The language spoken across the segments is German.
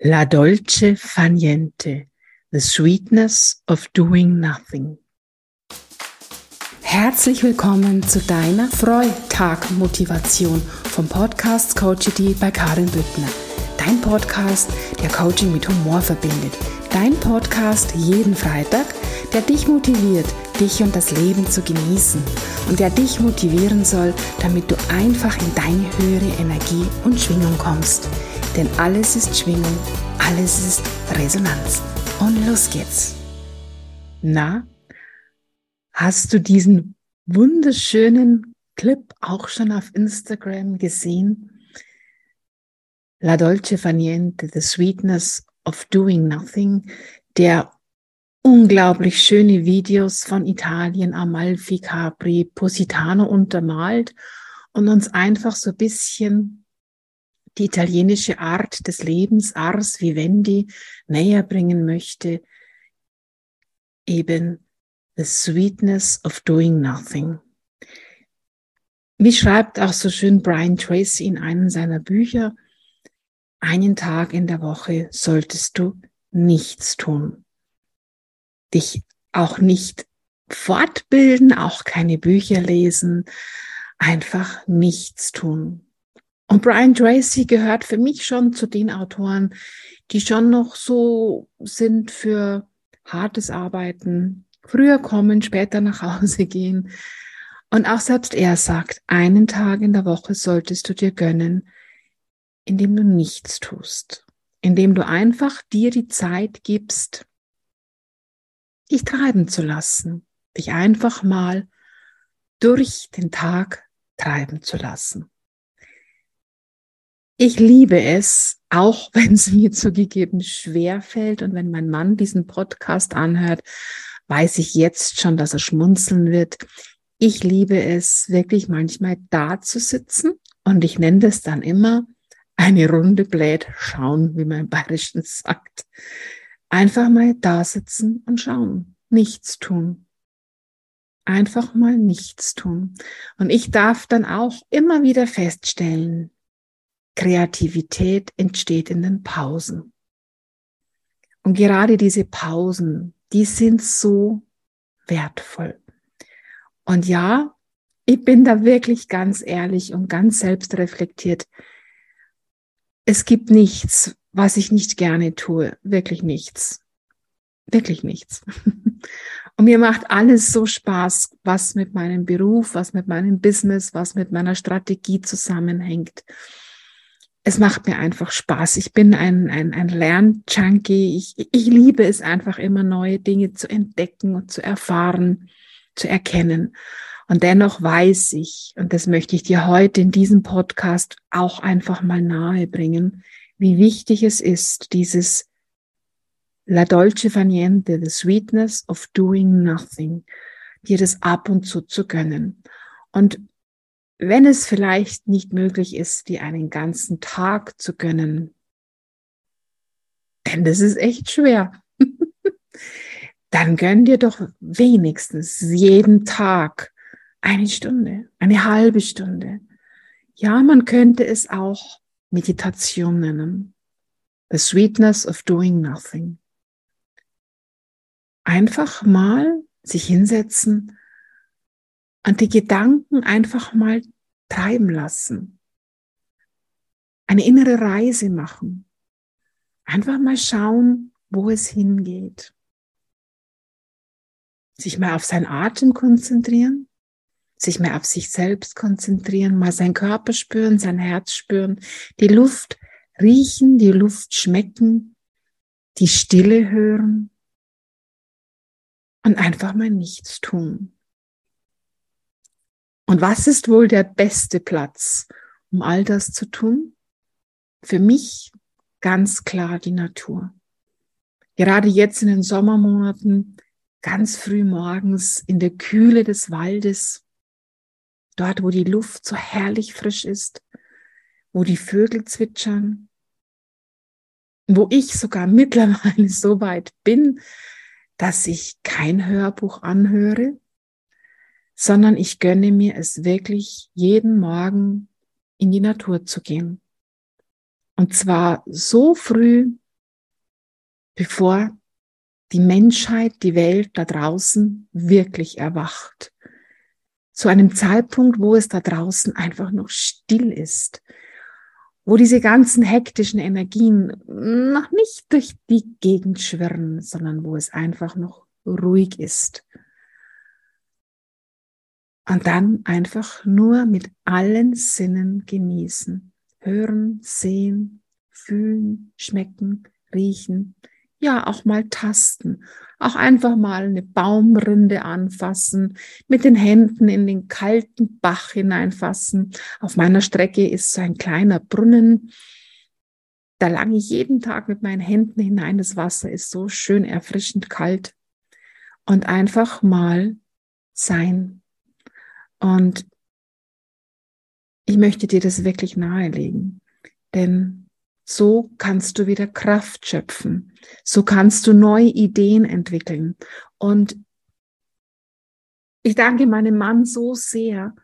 La dolce fa niente, the sweetness of doing nothing. Herzlich willkommen zu deiner Freitag-Motivation vom Podcast Coachity bei Karin Büttner. Dein Podcast, der Coaching mit Humor verbindet. Dein Podcast jeden Freitag, der dich motiviert, dich und das Leben zu genießen und der dich motivieren soll, damit du einfach in deine höhere Energie und Schwingung kommst. Denn alles ist Schwingung, alles ist Resonanz. Und los geht's. Na, hast du diesen wunderschönen Clip auch schon auf Instagram gesehen? La Dolce Faniente, The Sweetness of Doing Nothing, der unglaublich schöne Videos von Italien, Amalfi, Capri, Positano untermalt und uns einfach so ein bisschen die italienische Art des Lebens, Ars Vivendi, näher bringen möchte, eben the sweetness of doing nothing. Wie schreibt auch so schön Brian Tracy in einem seiner Bücher, einen Tag in der Woche solltest du nichts tun. Dich auch nicht fortbilden, auch keine Bücher lesen, einfach nichts tun. Und Brian Tracy gehört für mich schon zu den Autoren, die schon noch so sind für hartes Arbeiten, früher kommen, später nach Hause gehen. Und auch selbst er sagt, einen Tag in der Woche solltest du dir gönnen, indem du nichts tust, indem du einfach dir die Zeit gibst, dich treiben zu lassen, dich einfach mal durch den Tag treiben zu lassen. Ich liebe es, auch wenn es mir zugegeben schwer fällt und wenn mein Mann diesen Podcast anhört, weiß ich jetzt schon, dass er schmunzeln wird. Ich liebe es wirklich manchmal da zu sitzen und ich nenne das dann immer eine Runde Blät schauen, wie man im Bayerischen sagt. Einfach mal da sitzen und schauen, nichts tun. Einfach mal nichts tun. Und ich darf dann auch immer wieder feststellen, Kreativität entsteht in den Pausen. Und gerade diese Pausen, die sind so wertvoll. Und ja, ich bin da wirklich ganz ehrlich und ganz selbstreflektiert. Es gibt nichts, was ich nicht gerne tue. Wirklich nichts. Wirklich nichts. Und mir macht alles so Spaß, was mit meinem Beruf, was mit meinem Business, was mit meiner Strategie zusammenhängt es macht mir einfach Spaß. Ich bin ein, ein, ein Lernjunkie. Ich, ich liebe es einfach immer, neue Dinge zu entdecken und zu erfahren, zu erkennen. Und dennoch weiß ich, und das möchte ich dir heute in diesem Podcast auch einfach mal nahe bringen, wie wichtig es ist, dieses La dolce faniente, the sweetness of doing nothing, dir das ab und zu zu gönnen. Und wenn es vielleicht nicht möglich ist, dir einen ganzen Tag zu gönnen, denn das ist echt schwer, dann gönn dir doch wenigstens jeden Tag eine Stunde, eine halbe Stunde. Ja, man könnte es auch Meditation nennen. The sweetness of doing nothing. Einfach mal sich hinsetzen und die Gedanken einfach mal treiben lassen. Eine innere Reise machen. Einfach mal schauen, wo es hingeht. Sich mal auf seinen Atem konzentrieren, sich mal auf sich selbst konzentrieren, mal seinen Körper spüren, sein Herz spüren, die Luft riechen, die Luft schmecken, die Stille hören und einfach mal nichts tun. Und was ist wohl der beste Platz, um all das zu tun? Für mich ganz klar die Natur. Gerade jetzt in den Sommermonaten, ganz früh morgens in der Kühle des Waldes, dort wo die Luft so herrlich frisch ist, wo die Vögel zwitschern, wo ich sogar mittlerweile so weit bin, dass ich kein Hörbuch anhöre, sondern ich gönne mir es wirklich jeden Morgen in die Natur zu gehen. Und zwar so früh, bevor die Menschheit, die Welt da draußen wirklich erwacht. Zu einem Zeitpunkt, wo es da draußen einfach noch still ist, wo diese ganzen hektischen Energien noch nicht durch die Gegend schwirren, sondern wo es einfach noch ruhig ist. Und dann einfach nur mit allen Sinnen genießen. Hören, sehen, fühlen, schmecken, riechen, ja auch mal tasten, auch einfach mal eine Baumrinde anfassen, mit den Händen in den kalten Bach hineinfassen. Auf meiner Strecke ist so ein kleiner Brunnen. Da lange ich jeden Tag mit meinen Händen hinein. Das Wasser ist so schön erfrischend kalt. Und einfach mal sein. Und ich möchte dir das wirklich nahelegen. Denn so kannst du wieder Kraft schöpfen. So kannst du neue Ideen entwickeln. Und ich danke meinem Mann so sehr,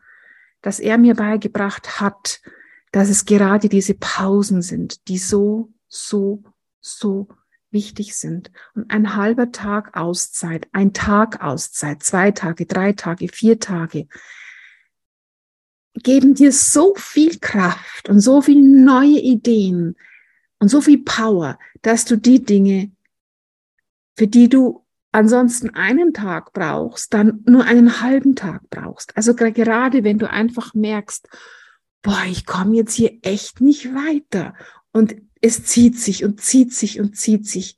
dass er mir beigebracht hat, dass es gerade diese Pausen sind, die so, so, so wichtig sind. Und ein halber Tag Auszeit, ein Tag Auszeit, zwei Tage, drei Tage, vier Tage, geben dir so viel Kraft und so viele neue Ideen, und so viel Power, dass du die Dinge, für die du ansonsten einen Tag brauchst, dann nur einen halben Tag brauchst. Also gerade wenn du einfach merkst, boah, ich komme jetzt hier echt nicht weiter und es zieht sich und zieht sich und zieht sich,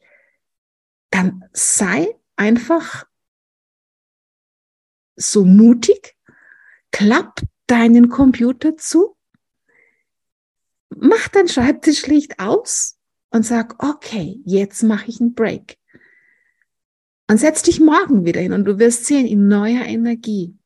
dann sei einfach so mutig, klapp deinen Computer zu mach dein Schreibtischlicht aus und sag, okay, jetzt mache ich einen Break. Und setz dich morgen wieder hin und du wirst sehen, in neuer Energie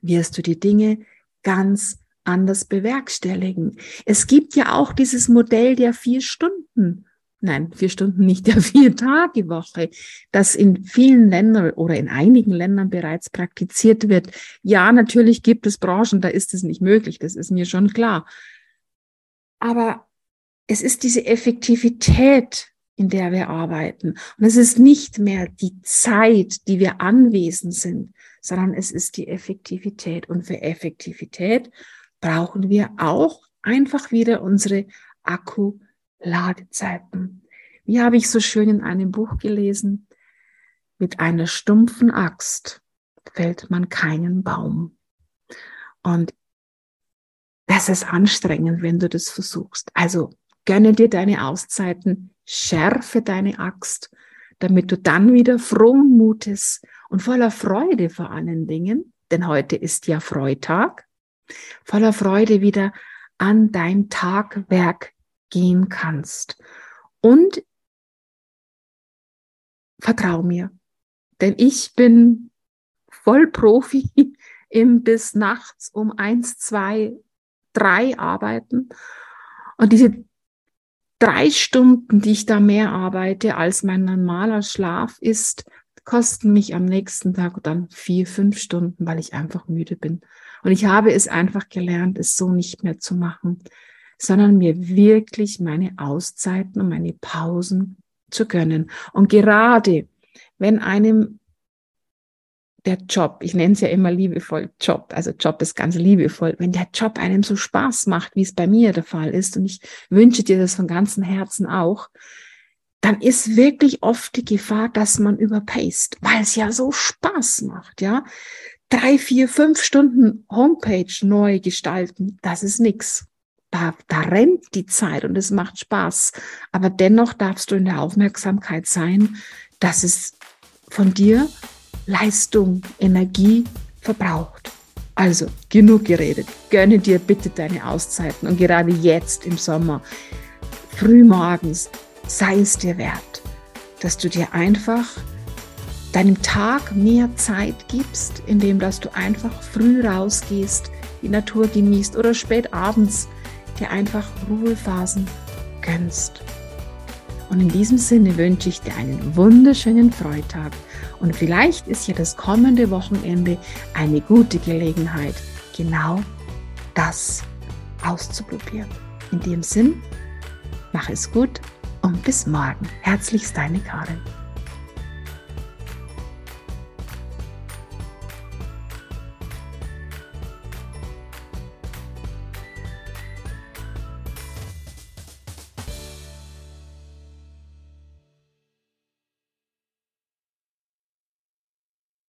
wirst du die Dinge ganz anders bewerkstelligen. Es gibt ja auch dieses Modell der vier Stunden, nein, vier Stunden nicht, der vier Tage Woche, das in vielen Ländern oder in einigen Ländern bereits praktiziert wird. Ja, natürlich gibt es Branchen, da ist es nicht möglich, das ist mir schon klar. Aber es ist diese Effektivität, in der wir arbeiten. Und es ist nicht mehr die Zeit, die wir anwesend sind, sondern es ist die Effektivität. Und für Effektivität brauchen wir auch einfach wieder unsere Akku-Ladezeiten. Wie habe ich so schön in einem Buch gelesen? Mit einer stumpfen Axt fällt man keinen Baum. Und das ist anstrengend, wenn du das versuchst. Also gönne dir deine Auszeiten, schärfe deine Axt, damit du dann wieder frohen Mutes und voller Freude vor allen Dingen, denn heute ist ja Freitag, voller Freude wieder an dein Tagwerk gehen kannst. Und vertrau mir, denn ich bin voll Profi im bis nachts um eins, zwei drei arbeiten. Und diese drei Stunden, die ich da mehr arbeite als mein normaler Schlaf ist, kosten mich am nächsten Tag dann vier, fünf Stunden, weil ich einfach müde bin. Und ich habe es einfach gelernt, es so nicht mehr zu machen, sondern mir wirklich meine Auszeiten und meine Pausen zu gönnen. Und gerade wenn einem der Job, ich nenne es ja immer liebevoll Job, also Job ist ganz liebevoll, wenn der Job einem so Spaß macht, wie es bei mir der Fall ist, und ich wünsche dir das von ganzem Herzen auch, dann ist wirklich oft die Gefahr, dass man überpaced, weil es ja so Spaß macht, ja. Drei, vier, fünf Stunden Homepage neu gestalten, das ist nix. Da, da rennt die Zeit und es macht Spaß. Aber dennoch darfst du in der Aufmerksamkeit sein, dass es von dir Leistung, Energie verbraucht. Also genug geredet. Gönne dir bitte deine Auszeiten und gerade jetzt im Sommer, frühmorgens, sei es dir wert, dass du dir einfach deinem Tag mehr Zeit gibst, indem dass du einfach früh rausgehst, die Natur genießt oder spät abends dir einfach Ruhephasen gönnst. Und in diesem Sinne wünsche ich dir einen wunderschönen Freitag und vielleicht ist ja das kommende Wochenende eine gute Gelegenheit, genau das auszuprobieren. In dem Sinn, mach es gut und bis morgen. Herzlichst deine Karin.